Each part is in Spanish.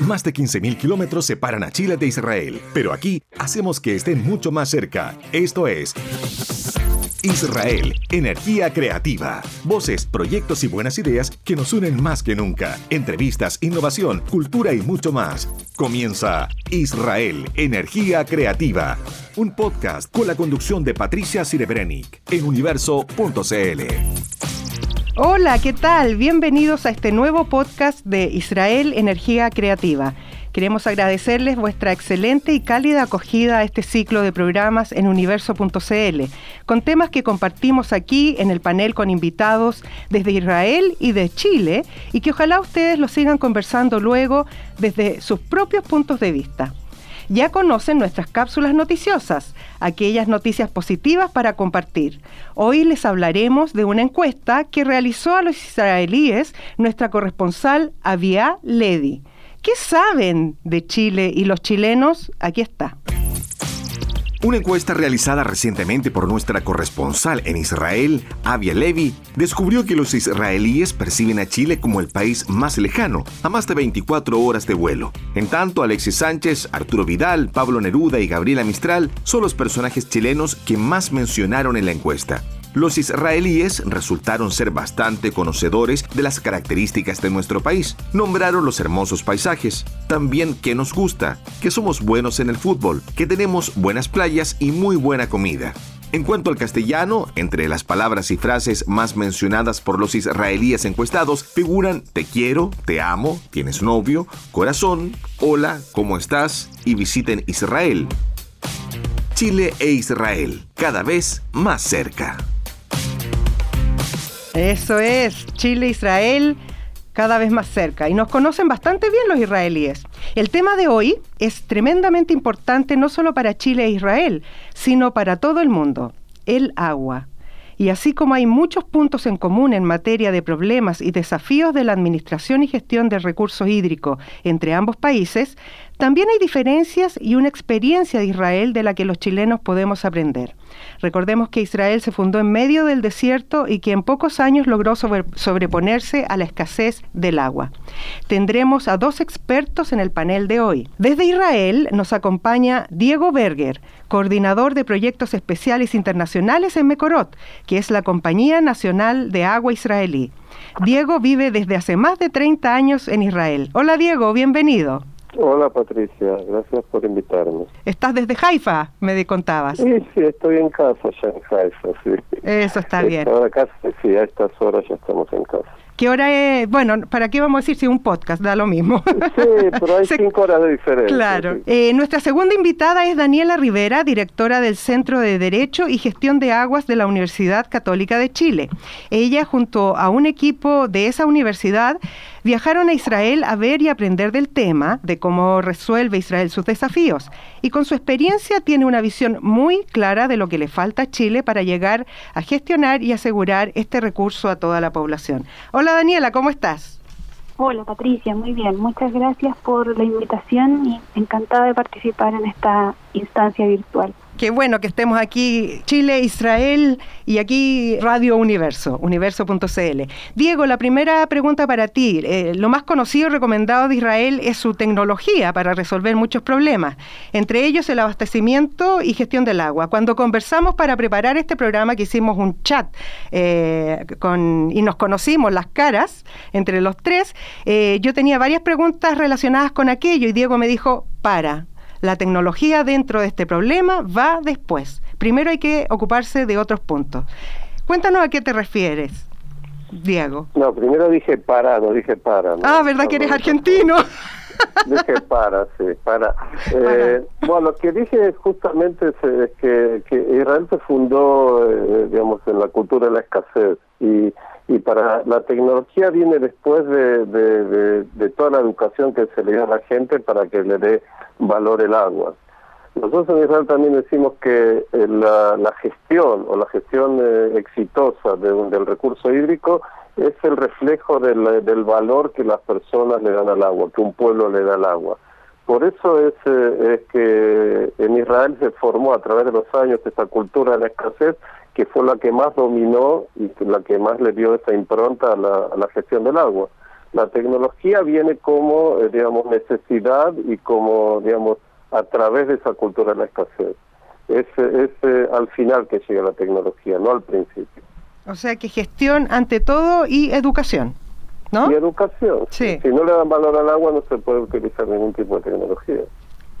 Más de 15.000 kilómetros separan a Chile de Israel, pero aquí hacemos que estén mucho más cerca. Esto es Israel, energía creativa. Voces, proyectos y buenas ideas que nos unen más que nunca. Entrevistas, innovación, cultura y mucho más. Comienza Israel, energía creativa. Un podcast con la conducción de Patricia Sirebrenik en universo.cl. Hola, ¿qué tal? Bienvenidos a este nuevo podcast de Israel Energía Creativa. Queremos agradecerles vuestra excelente y cálida acogida a este ciclo de programas en universo.cl, con temas que compartimos aquí en el panel con invitados desde Israel y de Chile, y que ojalá ustedes lo sigan conversando luego desde sus propios puntos de vista. Ya conocen nuestras cápsulas noticiosas, aquellas noticias positivas para compartir. Hoy les hablaremos de una encuesta que realizó a los israelíes nuestra corresponsal Avia Ledi. ¿Qué saben de Chile y los chilenos? Aquí está. Una encuesta realizada recientemente por nuestra corresponsal en Israel, Avia Levi, descubrió que los israelíes perciben a Chile como el país más lejano, a más de 24 horas de vuelo. En tanto, Alexis Sánchez, Arturo Vidal, Pablo Neruda y Gabriela Mistral son los personajes chilenos que más mencionaron en la encuesta. Los israelíes resultaron ser bastante conocedores de las características de nuestro país. Nombraron los hermosos paisajes, también que nos gusta, que somos buenos en el fútbol, que tenemos buenas playas y muy buena comida. En cuanto al castellano, entre las palabras y frases más mencionadas por los israelíes encuestados figuran te quiero, te amo, tienes novio, corazón, hola, ¿cómo estás? y visiten Israel. Chile e Israel, cada vez más cerca. Eso es, Chile Israel cada vez más cerca y nos conocen bastante bien los israelíes. El tema de hoy es tremendamente importante no solo para Chile e Israel, sino para todo el mundo, el agua. Y así como hay muchos puntos en común en materia de problemas y desafíos de la administración y gestión del recurso hídrico entre ambos países, también hay diferencias y una experiencia de Israel de la que los chilenos podemos aprender. Recordemos que Israel se fundó en medio del desierto y que en pocos años logró sobreponerse a la escasez del agua. Tendremos a dos expertos en el panel de hoy. Desde Israel nos acompaña Diego Berger, coordinador de proyectos especiales internacionales en Mekorot, que es la Compañía Nacional de Agua Israelí. Diego vive desde hace más de 30 años en Israel. Hola Diego, bienvenido. Hola Patricia, gracias por invitarme. ¿Estás desde Haifa? Me contabas. Sí, sí, estoy en casa ya en Haifa, sí. Eso está bien. sí, a estas horas ya estamos en casa. ¿Qué hora es? Bueno, ¿para qué vamos a decir si un podcast? Da lo mismo. Sí, pero hay cinco horas de diferencia. Claro. Eh, nuestra segunda invitada es Daniela Rivera, directora del Centro de Derecho y Gestión de Aguas de la Universidad Católica de Chile. Ella, junto a un equipo de esa universidad, viajaron a Israel a ver y aprender del tema, de cómo resuelve Israel sus desafíos. Y con su experiencia tiene una visión muy clara de lo que le falta a Chile para llegar a gestionar y asegurar este recurso a toda la población. Hola Daniela, ¿cómo estás? Hola Patricia, muy bien. Muchas gracias por la invitación y encantada de participar en esta instancia virtual. Qué bueno que estemos aquí, Chile, Israel y aquí Radio Universo, universo.cl. Diego, la primera pregunta para ti. Eh, lo más conocido y recomendado de Israel es su tecnología para resolver muchos problemas, entre ellos el abastecimiento y gestión del agua. Cuando conversamos para preparar este programa, que hicimos un chat eh, con, y nos conocimos las caras entre los tres, eh, yo tenía varias preguntas relacionadas con aquello y Diego me dijo, para, la tecnología dentro de este problema va después. Primero hay que ocuparse de otros puntos. Cuéntanos a qué te refieres, Diego. No, primero dije para, no dije para. Ah, ¿verdad que eres argentino? Dije para, sí, para. Eh, bueno, lo que dije justamente es, que, Israel se fundó, eh, digamos, en la cultura de la escasez y, y para la tecnología viene después de, de toda la educación que se le da a la gente para que le dé valor el agua. Nosotros en Israel también decimos que eh, la, gestión o la gestión eh, exitosa del recurso hídrico es el reflejo del, valor que las personas le dan al agua, que un pueblo le da al agua. Por eso es, eh, es que en Israel se formó a través de los años esta cultura de la escasez que fue la que más dominó y la que más le dio esa impronta la, a la gestión del agua. La tecnología viene como, eh, digamos, necesidad y como, digamos, a través de esa cultura de la escasez. Es, es eh, al final que llega la tecnología, no al principio. O sea que gestión ante todo y educación, ¿no? Y educación. Sí. Si no le dan valor al agua no se puede utilizar ningún tipo de tecnología.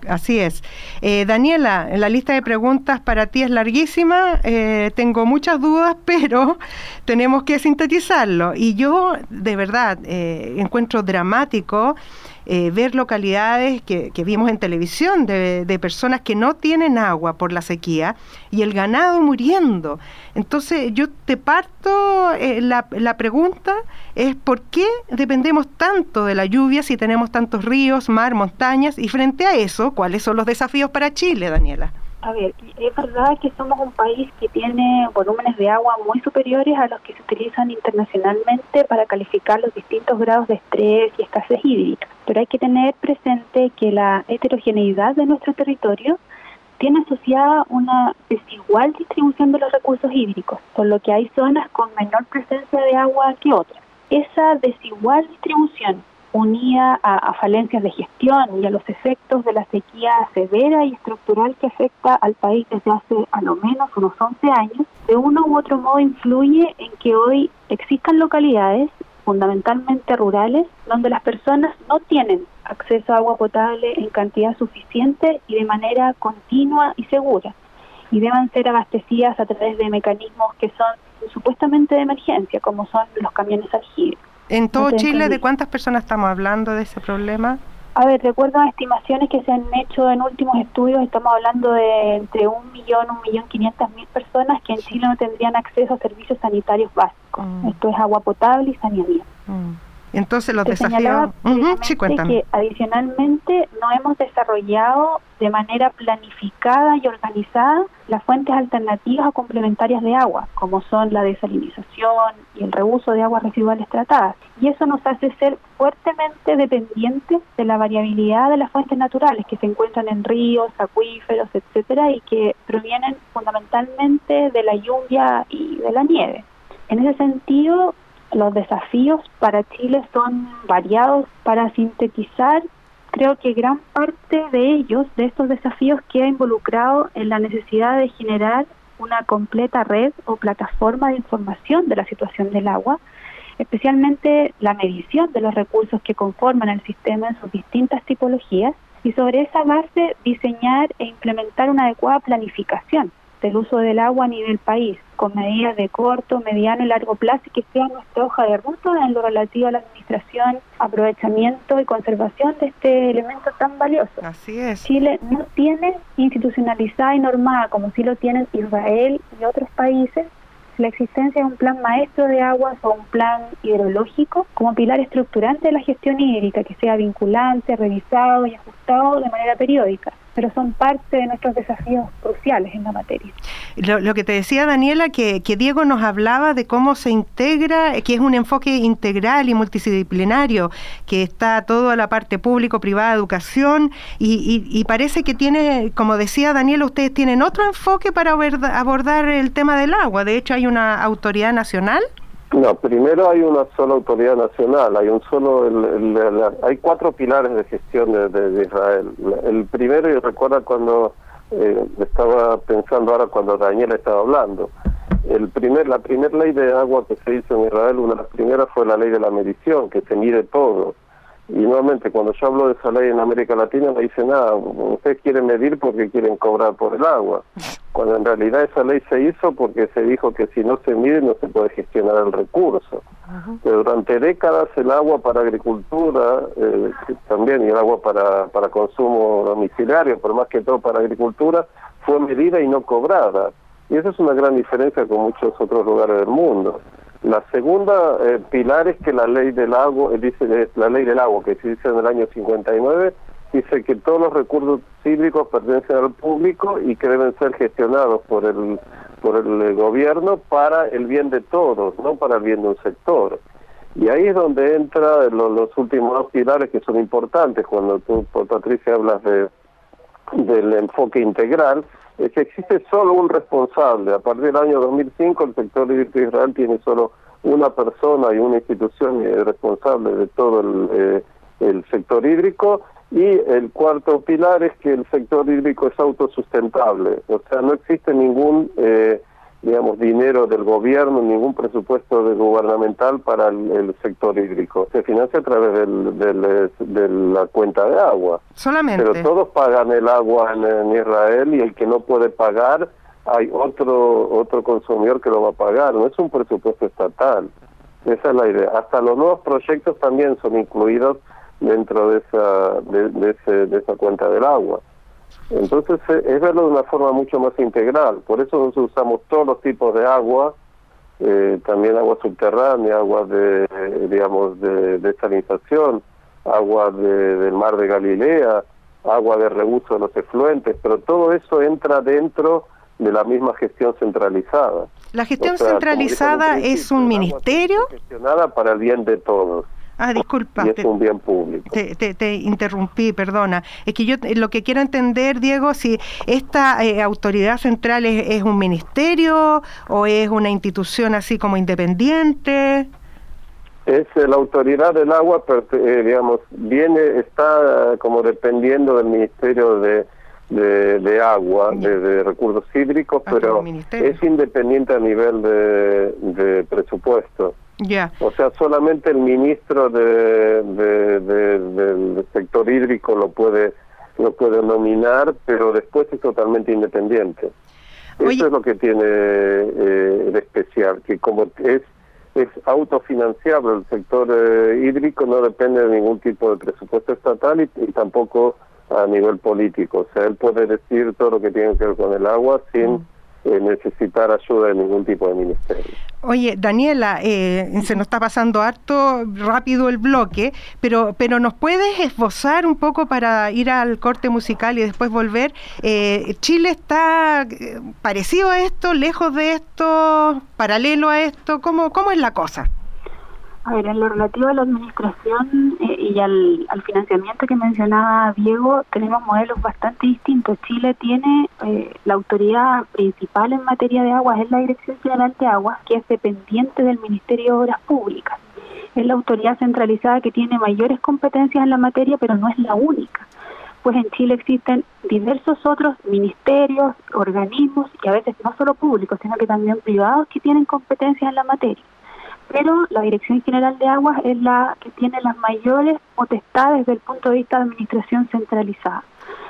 Así es. Eh, Daniela, la lista de preguntas para ti es larguísima. Eh, tengo muchas dudas, pero tenemos que sintetizarlo. Y yo, de verdad, eh, encuentro dramático eh, ver localidades que, vimos en televisión de, personas que no tienen agua por la sequía y el ganado muriendo. Entonces yo te parto, eh, la, la pregunta es ¿por qué dependemos tanto de la lluvia si tenemos tantos ríos, mar, montañas? Y frente a eso, ¿cuáles son los desafíos para Chile, Daniela? A ver, es verdad que somos un país que tiene volúmenes de agua muy superiores a los que se utilizan internacionalmente para calificar los distintos grados de estrés y escasez hídrica. Pero hay que tener presente que la heterogeneidad de nuestro territorio tiene asociada una desigual distribución de los recursos hídricos, por lo que hay zonas con menor presencia de agua que otras. Esa desigual distribución unida a, falencias de gestión y a los efectos de la sequía severa y estructural que afecta al país desde hace a lo menos unos 11 años, de uno u otro modo influye en que hoy existan localidades, fundamentalmente rurales, donde las personas no tienen acceso a agua potable en cantidad suficiente y de manera continua y segura, y deban ser abastecidas a través de mecanismos que son supuestamente de emergencia, como son los camiones aljibes. ¿En todo Chile de cuántas personas estamos hablando de ese problema? A ver, recuerdo estimaciones que se han hecho en últimos estudios, estamos hablando de entre un millón, un millón quinientas mil personas que en Chile no tendrían acceso a servicios sanitarios básicos. Mm. Esto es agua potable y saneamiento. Mm. Entonces los desafíos... sí, que adicionalmente no hemos desarrollado de manera planificada y organizada las fuentes alternativas o complementarias de agua, como son la desalinización y el reuso de aguas residuales tratadas. Y eso nos hace ser fuertemente dependientes de la variabilidad de las fuentes naturales que se encuentran en ríos, acuíferos, etcétera, y que provienen fundamentalmente de la lluvia y de la nieve. En ese sentido, los desafíos para Chile son variados. Para sintetizar, creo que gran parte de ellos, de estos desafíos, queda involucrado en la necesidad de generar una completa red o plataforma de información de la situación del agua, especialmente la medición de los recursos que conforman el sistema en sus distintas tipologías y sobre esa base diseñar e implementar una adecuada planificación del uso del agua a nivel país, con medidas de corto, mediano y largo plazo y que sea nuestra hoja de ruta en lo relativo a la administración, aprovechamiento y conservación de este elemento tan valioso. Así es. Chile no tiene institucionalizada y normada, como sí lo tienen Israel y otros países, la existencia de un plan maestro de aguas o un plan hidrológico como pilar estructurante de la gestión hídrica que sea vinculante, revisado y ajustado de manera periódica pero son parte de nuestros desafíos cruciales en la materia. Lo, que te decía Daniela, que, Diego nos hablaba de cómo se integra, que es un enfoque integral y multidisciplinario, que está todo a la parte público, privada, educación, y, parece que tiene, como decía Daniela, ustedes tienen otro enfoque para abordar el tema del agua. De hecho, hay una autoridad nacional. No, primero hay una sola autoridad nacional, hay un solo, hay cuatro pilares de gestión de, Israel. El primero, y recuerda cuando eh, estaba pensando ahora cuando Daniel estaba hablando, el primer, la primera ley de agua que se hizo en Israel, una de las primeras fue la ley de la medición, que se mide todo. Y nuevamente, cuando yo hablo de esa ley en América Latina, me dicen, nada, ustedes quieren medir porque quieren cobrar por el agua. Cuando en realidad esa ley se hizo porque se dijo que si no se mide no se puede gestionar el recurso. Pero durante décadas el agua para agricultura, eh, también, y el agua para, para consumo domiciliario, pero más que todo para agricultura, fue medida y no cobrada. Y esa es una gran diferencia con muchos otros lugares del mundo. La segunda eh, pilar es que la ley del agua, eh, dice la ley del agua que se dice en el año 59, dice que todos los recursos hídricos pertenecen al público y que deben ser gestionados por el por el eh, gobierno para el bien de todos, no para el bien de un sector. Y ahí es donde entra los últimos dos pilares que son importantes cuando tú, Patricia, hablas de del enfoque integral, es que existe solo un responsable. A partir del año 2005 el sector hídrico de Israel tiene solo una persona y una institución es responsable de todo el, el sector hídrico y el cuarto pilar es que el sector hídrico es autosustentable, o sea, no existe ningún, eh, digamos, dinero del gobierno, ningún presupuesto de gubernamental para el, sector hídrico. Se financia a través del, de la cuenta de agua. Solamente. Pero todos pagan el agua en, Israel y el que no puede pagar, hay otro, otro consumidor que lo va a pagar, no es un presupuesto estatal. Esa es la idea. Hasta los nuevos proyectos también son incluidos dentro de esa, de, de, esa cuenta del agua. Entonces eh, es verlo de una forma mucho más integral, por eso nosotros usamos todos los tipos de agua, eh, también agua subterránea, agua de, digamos, de desalinización, agua de, del mar de Galilea, agua de reuso de los efluentes, pero todo eso entra dentro de la misma gestión centralizada. ¿La gestión centralizada es un ministerio? Gestionada para el bien de todos. Ah, disculpa. Y es un bien público. Te, interrumpí, perdona. Es que yo lo que quiero entender, Diego, si esta eh, autoridad central es, un ministerio o es una institución así como independiente. Es eh, la autoridad del agua, pero eh, digamos, viene, está como dependiendo del Ministerio de, de, Agua, de, Recursos Hídricos, ah, pero es independiente a nivel de, de presupuesto. O sea, solamente el ministro de, del sector hídrico lo puede lo puede nominar, pero después es totalmente independiente. Eso es lo que tiene eh, de especial, que como es es autofinanciable el sector eh, hídrico, no depende de ningún tipo de presupuesto estatal y, tampoco a nivel político. O sea, él puede decir todo lo que tiene que ver con el agua sin... Mm. Eh, necesitar ayuda de ningún tipo de ministerio. Oye, Daniela, eh, se nos está pasando harto rápido el bloque, pero, pero ¿nos puedes esbozar un poco para ir al corte musical y después volver? Eh, ¿Chile está parecido a esto, lejos de esto, paralelo a esto? ¿Cómo, cómo es la cosa? A ver, en lo relativo a la administración eh, y al, financiamiento que mencionaba Diego, tenemos modelos bastante distintos. Chile tiene eh, la autoridad principal en materia de aguas, es la Dirección General de Aguas, que es dependiente del Ministerio de Obras Públicas. Es la autoridad centralizada que tiene mayores competencias en la materia, pero no es la única. Pues en Chile existen diversos otros ministerios, organismos, y a veces no solo públicos, sino que también privados, que tienen competencias en la materia pero la Dirección General de Aguas es la que tiene las mayores potestades desde el punto de vista de administración centralizada.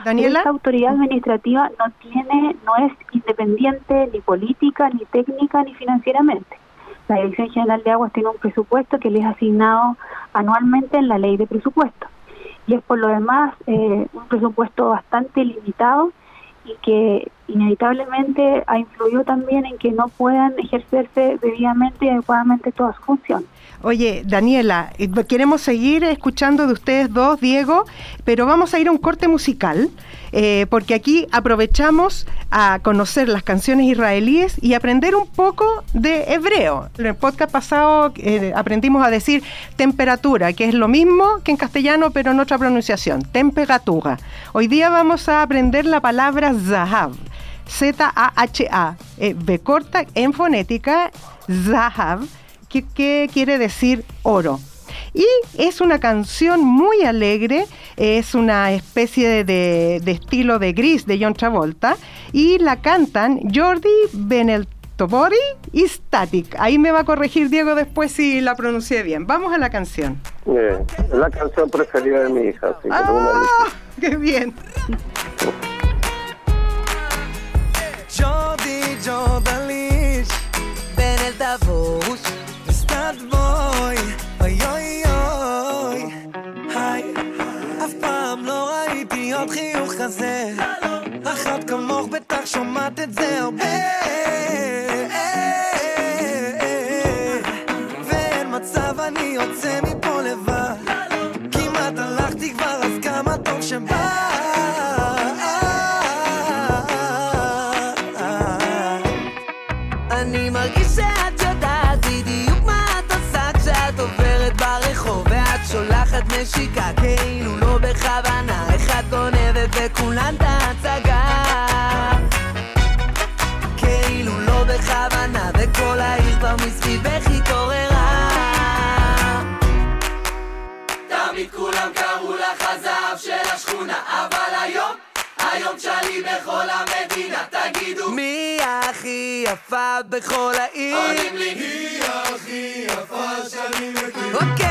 Daniela. Esta autoridad administrativa no tiene, no es independiente ni política, ni técnica, ni financieramente. La Dirección General de Aguas tiene un presupuesto que le es asignado anualmente en la ley de presupuesto. Y es por lo demás eh, un presupuesto bastante limitado y que inevitablemente ha influido también en que no puedan ejercerse debidamente y adecuadamente todas sus funciones. Oye, Daniela, eh, queremos seguir escuchando de ustedes dos, Diego, pero vamos a ir a un corte musical, eh, porque aquí aprovechamos a conocer las canciones israelíes y aprender un poco de hebreo. En el podcast pasado eh, aprendimos a decir temperatura, que es lo mismo que en castellano, pero en otra pronunciación, temperatura. Hoy día vamos a aprender la palabra zahav. Z-A-H-A, B corta en fonética, Zahav, ¿Qué quiere decir oro. Y es una canción muy alegre, es una especie de, estilo de gris de John Travolta y la cantan Jordi Beneltobori y Static. Ahí me va a corregir Diego después si la pronuncié bien. Vamos a la canción. Bien, es la canción preferida de mi hija. ¡Ah! ¡Qué bien! Jordi, את בואי, אוי אוי אוי היי, אף פעם לא ראיתי עוד חיוך כזה מוזיקה, כאילו לא בכוונה. אחד גונבת וכולן את ההצגה כאילו לא בכוונה וכל העיר כבר מסביבך התעוררה. תמיד כולם קראו לך הזהב של השכונה אבל היום היום תשאלי בכל המדינה, תגידו מי הכי יפה בכל העיר? עונים לי היא הכי יפה שאני מכיר. אוקיי.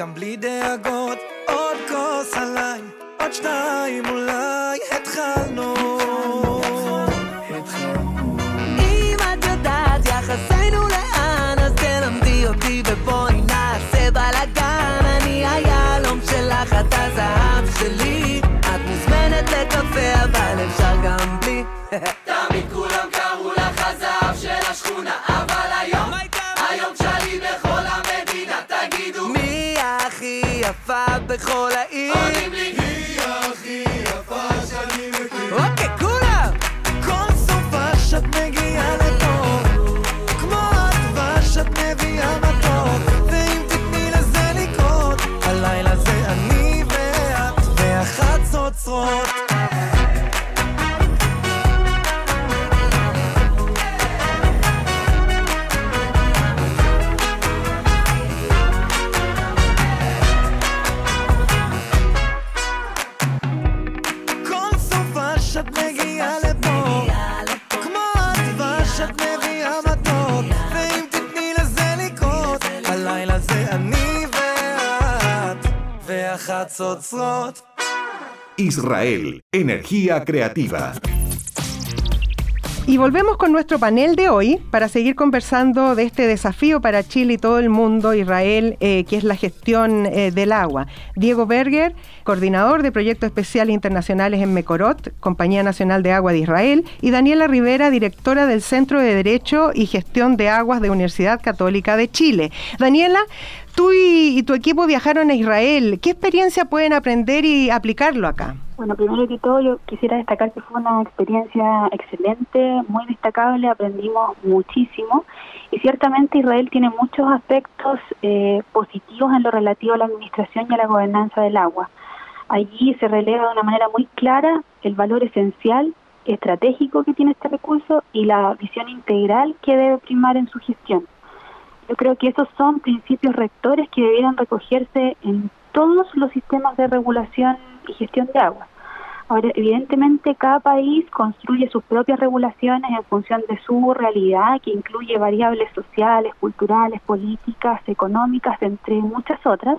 I'm bleeding. יפה בכל העיר? עונים לי, היא הכי יפה שאני מכיר. אוקיי, כולם! כל סופה שאת מגיעה לפה, והחצוצרות. Israel, energía creativa. Y volvemos con nuestro panel de hoy para seguir conversando de este desafío para Chile y todo el mundo, Israel, eh, que es la gestión eh, del agua. Diego Berger, coordinador de proyectos especiales internacionales en Mecorot, Compañía Nacional de Agua de Israel, y Daniela Rivera, directora del Centro de Derecho y Gestión de Aguas de Universidad Católica de Chile. Daniela, tú y, y tu equipo viajaron a Israel. ¿Qué experiencia pueden aprender y aplicarlo acá? Bueno, primero que todo yo quisiera destacar que fue una experiencia excelente, muy destacable, aprendimos muchísimo y ciertamente Israel tiene muchos aspectos eh, positivos en lo relativo a la administración y a la gobernanza del agua. Allí se releva de una manera muy clara el valor esencial, estratégico que tiene este recurso y la visión integral que debe primar en su gestión. Yo creo que esos son principios rectores que debieran recogerse en todos los sistemas de regulación y gestión de agua. Ahora, evidentemente, cada país construye sus propias regulaciones en función de su realidad, que incluye variables sociales, culturales, políticas, económicas, entre muchas otras.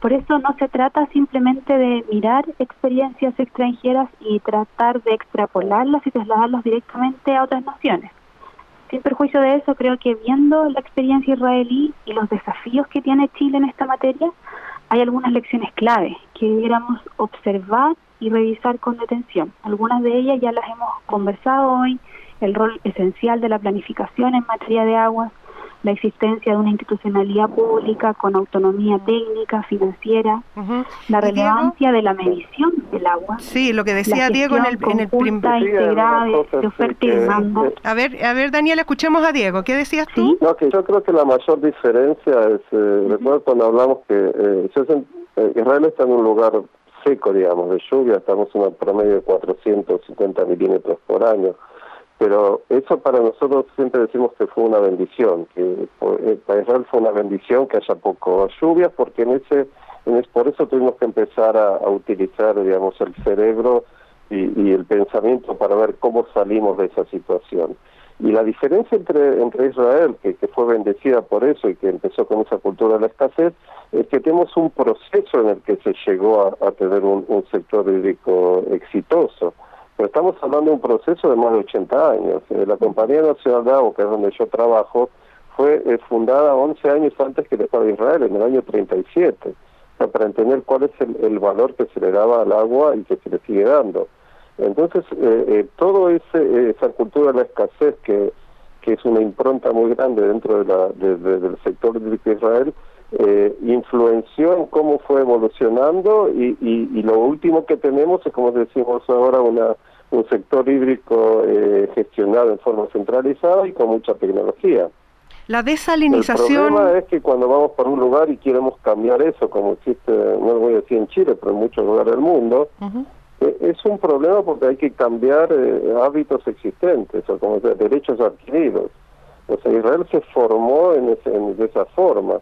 Por eso no se trata simplemente de mirar experiencias extranjeras y tratar de extrapolarlas y trasladarlas directamente a otras naciones. Sin perjuicio de eso, creo que viendo la experiencia israelí y los desafíos que tiene Chile en esta materia, hay algunas lecciones clave que debiéramos observar y revisar con detención. Algunas de ellas ya las hemos conversado hoy, el rol esencial de la planificación en materia de aguas, la existencia de una institucionalidad pública con autonomía técnica, financiera, uh -huh. la relevancia de la medición del agua. Sí, lo que decía Diego en el, en el primer integrada de, de, oferta y demanda. A ver, a ver, Daniel, escuchemos a Diego. ¿Qué decías tú? ¿Sí? No, que yo creo que la mayor diferencia es, eh, uh -huh. recuerdo cuando hablamos que eh, eh, Israel está en un lugar seco, digamos, de lluvia, estamos en un promedio de 450 milímetros por año pero eso para nosotros siempre decimos que fue una bendición, que para Israel fue una bendición que haya poco lluvias, porque en ese, en ese, por eso tuvimos que empezar a, utilizar, digamos, el cerebro y, el pensamiento para ver cómo salimos de esa situación. Y la diferencia entre, entre Israel, que, que fue bendecida por eso y que empezó con esa cultura de la escasez, es que tenemos un proceso en el que se llegó a, a tener un sector hídrico exitoso. Pero estamos hablando de un proceso de más de 80 años. Eh, la Compañía Nacional de Agua, que es donde yo trabajo, fue eh, fundada 11 años antes que el Estado de Israel, en el año 37, o sea, para entender cuál es el, valor que se le daba al agua y que se le sigue dando. Entonces, eh, todo ese, esa cultura de la escasez, que, que es una impronta muy grande dentro de la, de, de, del sector de Israel, eh, influenció en cómo fue evolucionando y, y, lo último que tenemos es, como decimos ahora, una un sector hídrico eh, gestionado en forma centralizada y con mucha tecnología. La desalinización... El problema es que cuando vamos por un lugar y queremos cambiar eso, como existe, no lo voy a decir en Chile, pero en muchos lugares del mundo, eh, es un problema porque hay que cambiar hábitos existentes, o como derechos adquiridos. O sea, Israel se formó en, en de esa forma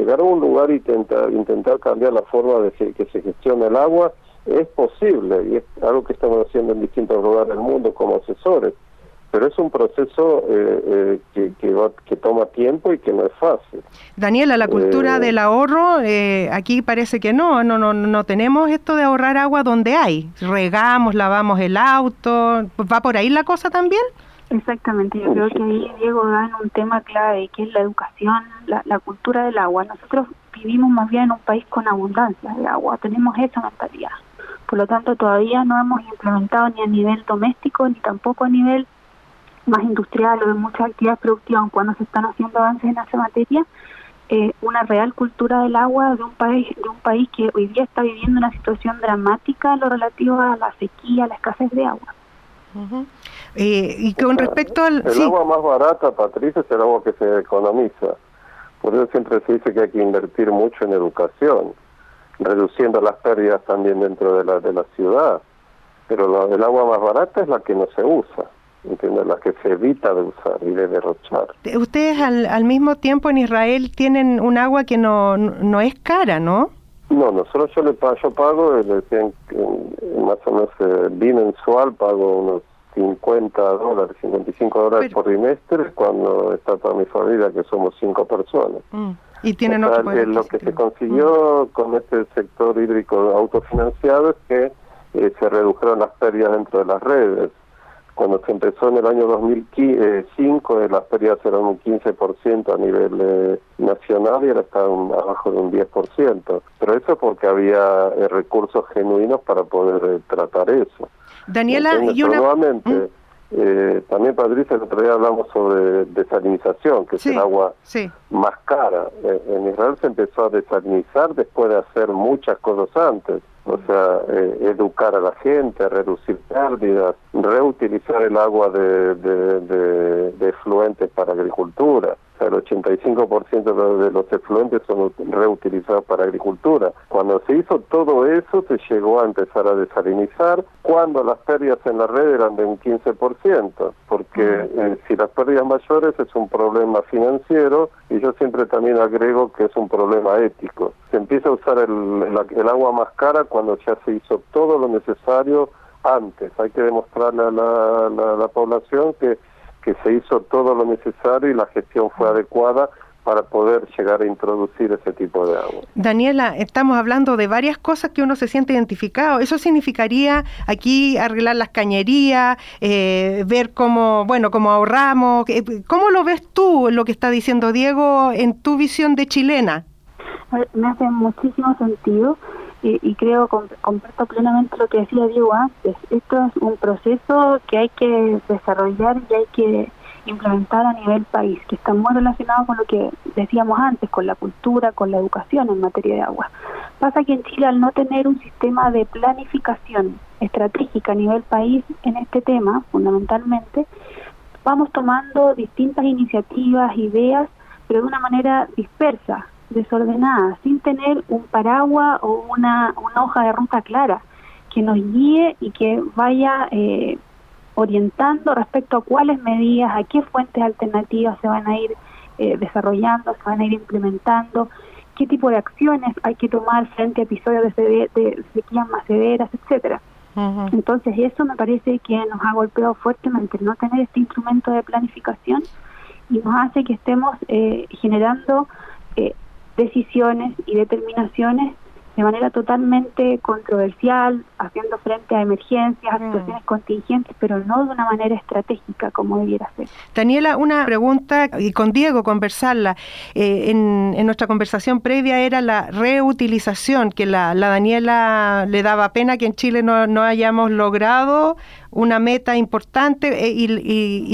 llegar a un lugar y intentar, intentar cambiar la forma de que, se gestione el agua es posible y es algo que estamos haciendo en distintos lugares del mundo como asesores, pero es un proceso eh, eh, que, que, toma tiempo y que no es fácil. Daniela, la cultura eh, del ahorro, aquí parece que no, no, no, no tenemos esto de ahorrar agua donde hay, regamos, lavamos el auto, ¿va por ahí la cosa también? Exactamente, yo creo que ahí Diego da un tema clave, que es la educación, la, la, cultura del agua. Nosotros vivimos más bien en un país con abundancia de agua, tenemos esa mentalidad. Por lo tanto, todavía no hemos implementado ni a nivel doméstico, ni tampoco a nivel más industrial o de muchas actividades productivas, cuando se están haciendo avances en esa materia, eh, una real cultura del agua de un país de un país que hoy día está viviendo una situación dramática en lo relativo a la sequía, a la escasez de agua. Eh, y con respecto al... El agua más barata, Patricia, es el agua que se economiza. Por eso siempre se dice que hay que invertir mucho en educación, reduciendo las pérdidas también dentro de la, de la ciudad. Pero el agua más barata es la que no se usa. La que se evita de usar y de derrochar. Ustedes al, al mismo tiempo en Israel tienen un agua que no, no es cara, ¿no? No, nosotros yo le pago, yo pago, decían, más o menos eh, bimensual pago unos 50 dólares, 55 dólares por trimestre cuando está toda mi familia, que somos cinco personas. Mm. Y tienen Lo que se consiguió mm. con este sector hídrico autofinanciado es que eh, se redujeron las pérdidas dentro de las redes. Cuando se empezó en el año 2005, eh, las pérdidas eran un 15% a nivel eh, nacional y ahora están abajo de un 10%. Pero eso porque había recursos genuinos para poder tratar eso. Daniela, y una... Nuevamente, ¿Mm? eh, también Patricia, el otro día hablamos sobre desalinización, que es el agua más cara. Eh, en Israel se empezó a desalinizar después de hacer muchas cosas antes. O sea, eh, educar a la gente, reducir pérdidas, reutilizar el agua de, de, de efluentes para agricultura el 85% de los efluentes son reutilizados para agricultura. Cuando se hizo todo eso, se llegó a empezar a desalinizar, cuando las pérdidas en la red eran de un 15%, porque eh, si las pérdidas mayores es un problema financiero, y yo siempre también agrego que es un problema ético. Se empieza a usar el, el agua más cara cuando ya se hizo todo lo necesario antes. Hay que demostrarle a la, la, la población que que se hizo todo lo necesario y la gestión fue adecuada para poder llegar a introducir ese tipo de agua. Daniela, estamos hablando de varias cosas que uno se siente identificado. ¿Eso significaría aquí arreglar las cañerías, eh, ver cómo, bueno, cómo ahorramos? ¿Cómo lo ves tú, lo que está diciendo Diego, en tu visión de chilena? Me hace muchísimo sentido y, creo, comparto plenamente lo que decía Diego antes. Esto es un proceso que hay que desarrollar y hay que implementar a nivel país, que está muy relacionado con lo que decíamos antes, con la cultura, con la educación en materia de agua. Pasa que en Chile, al no tener un sistema de planificación estratégica a nivel país en este tema, fundamentalmente, vamos tomando distintas iniciativas, ideas, pero de una manera dispersa, desordenada, sin tener un paraguas o una, una hoja de ruta clara que nos guíe y que vaya eh, orientando respecto a cuáles medidas, a qué fuentes alternativas se van a ir eh, desarrollando, se van a ir implementando, qué tipo de acciones hay que tomar frente a episodios de, de sequías más severas, etcétera. Entonces eso me parece que nos ha golpeado fuertemente no tener este instrumento de planificación y nos hace que estemos eh, generando decisiones y determinaciones de manera totalmente controversial, haciendo frente a emergencias, a Mm. situaciones contingentes, pero no de una manera estratégica como debiera ser. Daniela, una pregunta y con Diego conversarla. Eh, en, en nuestra conversación previa era la reutilización, que la, la Daniela le daba pena que en Chile no, no hayamos logrado una meta importante eh, y, y-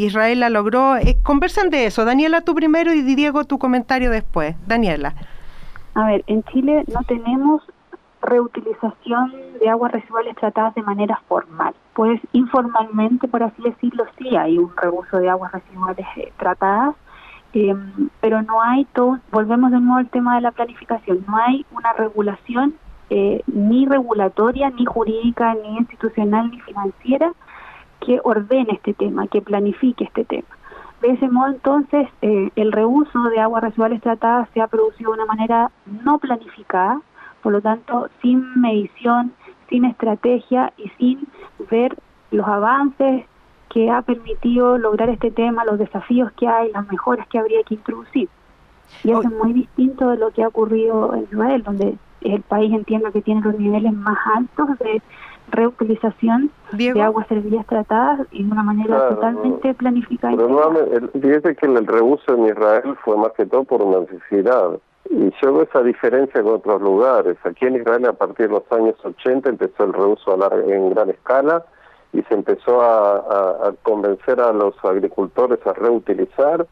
y Israel la logró. Eh, conversan de eso. Daniela, tú primero y Diego tu comentario después. Daniela. A ver, en Chile no tenemos reutilización de aguas residuales tratadas de manera formal. Pues informalmente, por así decirlo, sí hay un reuso de aguas residuales eh, tratadas, eh, pero no hay todo, volvemos de nuevo al tema de la planificación, no hay una regulación eh, ni regulatoria, ni jurídica, ni institucional, ni financiera que ordene este tema, que planifique este tema. De ese modo, entonces, eh, el reuso de aguas residuales tratadas se ha producido de una manera no planificada, por lo tanto, sin medición, sin estrategia y sin ver los avances que ha permitido lograr este tema, los desafíos que hay, las mejoras que habría que introducir. Y eso es muy distinto de lo que ha ocurrido en Israel, donde el país entiendo que tiene los niveles más altos de reutilización Diego. de aguas servidas tratadas y de una manera Claro, totalmente planificada. Pero integrada. nuevamente, el- fíjese que el reuso en Israel fue más que todo por necesidad. Y yo veo esa diferencia con otros lugares. Aquí en Israel, a partir de los años 80, empezó el reuso a lar- en gran escala y se empezó a, a- a convencer a los agricultores a reutilizar,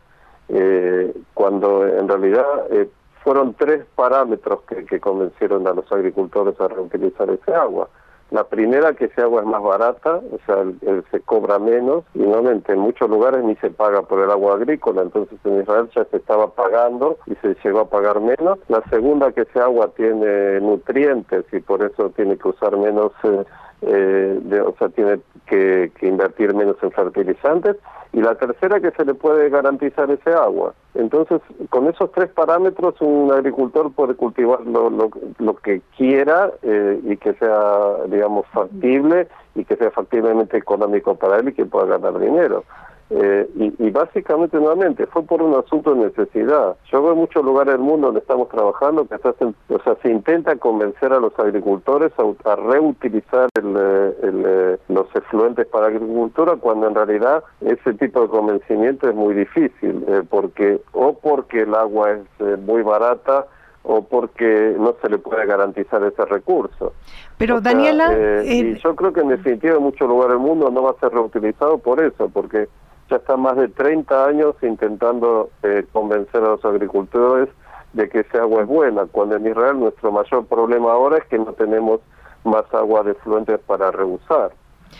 eh, cuando en realidad eh, fueron tres parámetros que, que convencieron a los agricultores a reutilizar ese agua. La primera, que ese agua es más barata, o sea, el- el- se cobra menos, y normalmente en muchos lugares ni se paga por el agua agrícola, entonces en Israel ya se estaba pagando y se llegó a pagar menos. La segunda, que ese agua tiene nutrientes y por eso tiene que usar menos, eh, eh, de- o sea, tiene que, que invertir menos en fertilizantes. Y la tercera, que se le puede garantizar ese agua. Entonces, con esos tres parámetros, un agricultor puede cultivar lo, lo, lo que quiera eh, y que sea, digamos, factible y que sea factiblemente económico para él y que pueda ganar dinero. Eh, y, y básicamente, nuevamente, fue por un asunto de necesidad. Yo veo en muchos lugares del mundo donde estamos trabajando que se, hacen- o sea, se intenta convencer a los agricultores a, a reutilizar el, eh, el, eh, los efluentes para agricultura cuando en realidad ese tipo de convencimiento es muy difícil, eh, porque o porque el agua es eh, muy barata o porque no se le puede garantizar ese recurso. Pero O sea, Daniela, eh, eh, y yo creo que en definitiva en muchos lugares del mundo no va a ser reutilizado por eso, porque ya está más de 30 años intentando eh, convencer a los agricultores de que ese agua es buena, cuando en Israel nuestro mayor problema ahora es que no tenemos más agua de fluentes para reusar.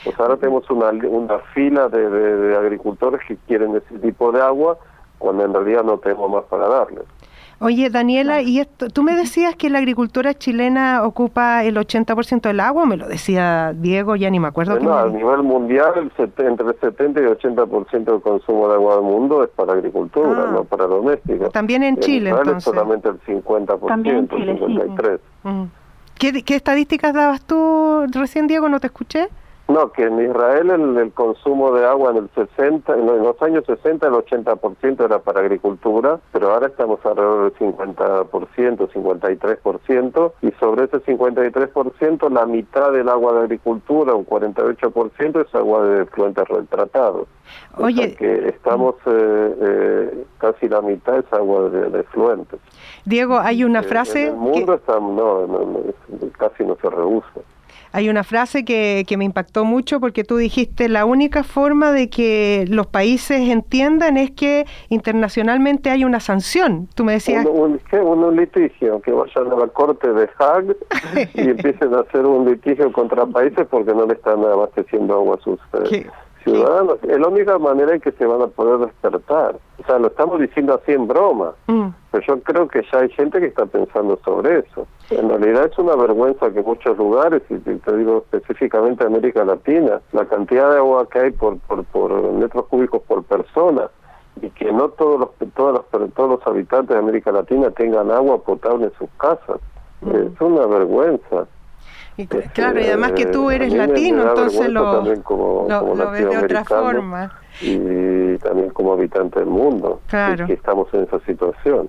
Sea, ahora tenemos una, una fila de, de- de agricultores que quieren ese tipo de agua, cuando en realidad no tenemos más para darles. Oye, Daniela, y esto, tú me decías que la agricultura chilena ocupa el 80% del agua, me lo decía Diego, ya ni me acuerdo. Bueno, a me- nivel mundial, el sete- entre el 70 y 80% del consumo de agua del mundo es para agricultura, Ah. no para doméstica. También en Chile, Israel entonces. es solamente el 50%, También en Chile, sí. 53%. Mm. ¿Qué, qué estadísticas dabas tú recién, Diego? ¿No te escuché? No, que en Israel el, el consumo de agua en el 60, en los años 60 el 80% era para agricultura, pero ahora estamos alrededor del 50%, 53%, y sobre ese 53% la mitad del agua de agricultura, un 48%, es agua de fluentes retratados. O Oye, sea que estamos eh, eh, casi la mitad es agua de, de fluentes. Diego, hay una Eh, frase En el que- mundo está, no, no, no, casi no se reusa. Hay una frase que, que me impactó mucho porque tú dijiste la única forma de que los países entiendan es que internacionalmente hay una sanción. Tú me decías, Un, un. Un- litigio, que vayan a la corte de Haag y empiecen a hacer un litigio contra países porque no le están abasteciendo agua a sus eh. Ciudadanos. Es la única manera en que se van a poder despertar. O sea, lo estamos diciendo así en broma, mm, pero yo creo que ya hay gente que está pensando sobre eso. En realidad es una vergüenza que muchos lugares, y te digo específicamente América Latina, la cantidad de agua que hay por, por, por metros cúbicos por persona, y que no todos los todos los todos los habitantes de América Latina tengan agua potable en sus casas es una vergüenza y cl- claro, y además que tú eres latino, entonces lo, como, lo- como lo ves de otra forma. y también como habitante del mundo Claro. que, que estamos en esa situación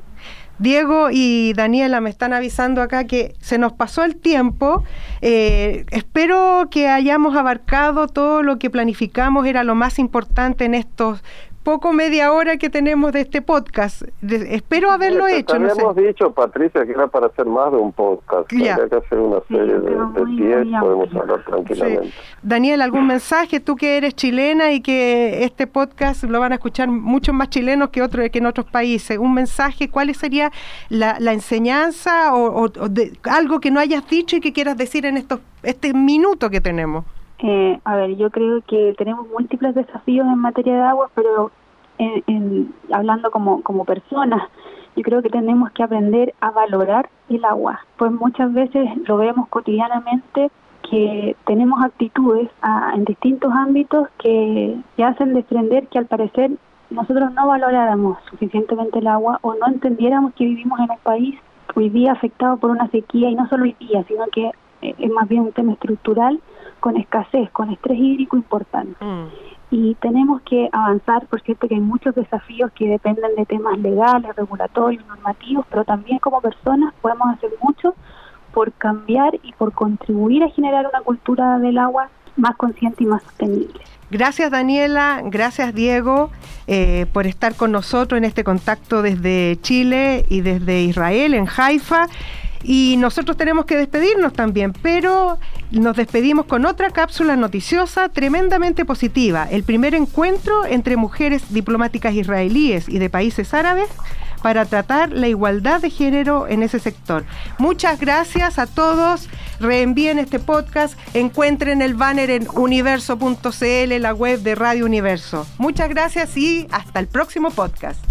Diego y Daniela me están avisando acá que se nos pasó el tiempo. Eh, espero que hayamos abarcado todo lo que planificamos, era lo más importante en estos poco media hora que tenemos de este podcast. espero haberlo hecho. No hemos dicho, Patricia, que era para hacer más de un podcast. Ya. que hacer una serie de, de podemos hablar tranquilamente. Daniel, ¿algún mensaje? Tú que eres chilena y que este podcast lo van a escuchar muchos más chilenos que, otro, que en otros países. ¿Un mensaje? ¿Cuál sería la, enseñanza o, de, algo que no hayas dicho y que quieras decir en estos este minuto que tenemos? Eh, a ver, yo creo que tenemos múltiples desafíos en materia de agua, pero en, hablando como, como personas, yo creo que tenemos que aprender a valorar el agua, pues muchas veces lo vemos cotidianamente que tenemos actitudes en distintos ámbitos que, que hacen desprender que al parecer nosotros no valoráramos suficientemente el agua o no entendiéramos que vivimos en un país hoy día afectado por una sequía y no solo hoy día, sino que es más bien un tema estructural con escasez, con estrés hídrico importante. Mm y tenemos que avanzar, por cierto que hay muchos desafíos que dependen de temas legales, regulatorios, normativos, pero también como personas podemos hacer mucho por cambiar y por contribuir a generar una cultura del agua más consciente y más sostenible. Gracias Daniela, gracias Diego eh, por estar con nosotros en este contacto desde Chile y desde Israel, en Haifa. Y nosotros tenemos que despedirnos también, pero nos despedimos con otra cápsula noticiosa tremendamente positiva. El primer encuentro entre mujeres diplomáticas israelíes y de países árabes para tratar la igualdad de género en ese sector. Muchas gracias a todos. Reenvíen este podcast. Encuentren el banner en universo.cl, la web de Radio Universo. Muchas gracias y hasta el próximo podcast.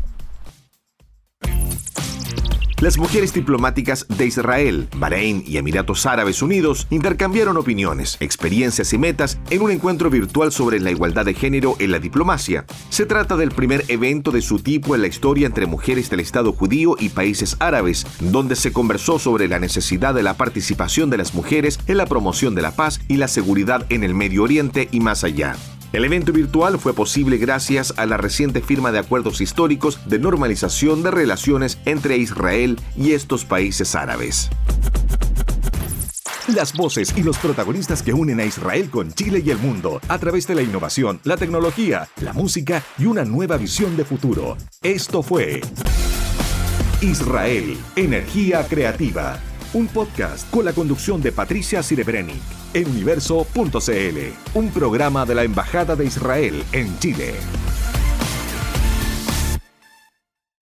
Las mujeres diplomáticas de Israel, Bahrein y Emiratos Árabes Unidos intercambiaron opiniones, experiencias y metas en un encuentro virtual sobre la igualdad de género en la diplomacia. Se trata del primer evento de su tipo en la historia entre mujeres del Estado judío y países árabes, donde se conversó sobre la necesidad de la participación de las mujeres en la promoción de la paz y la seguridad en el Medio Oriente y más allá. El evento virtual fue posible gracias a la reciente firma de acuerdos históricos de normalización de relaciones entre Israel y estos países árabes. Las voces y los protagonistas que unen a Israel con Chile y el mundo a través de la innovación, la tecnología, la música y una nueva visión de futuro. Esto fue Israel, Energía Creativa, un podcast con la conducción de Patricia Sirebrenic en universo.cl, un programa de la Embajada de Israel en Chile.